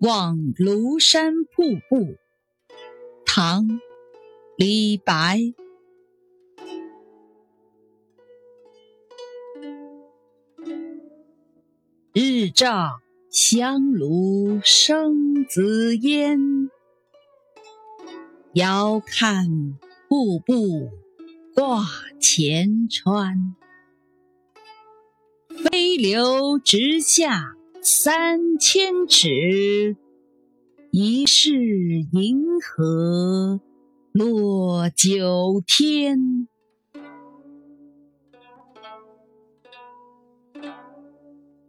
望庐山瀑布，唐·李白。日照香炉生紫烟，遥看瀑布挂前川。飞流直下三千尺疑是银河落九天。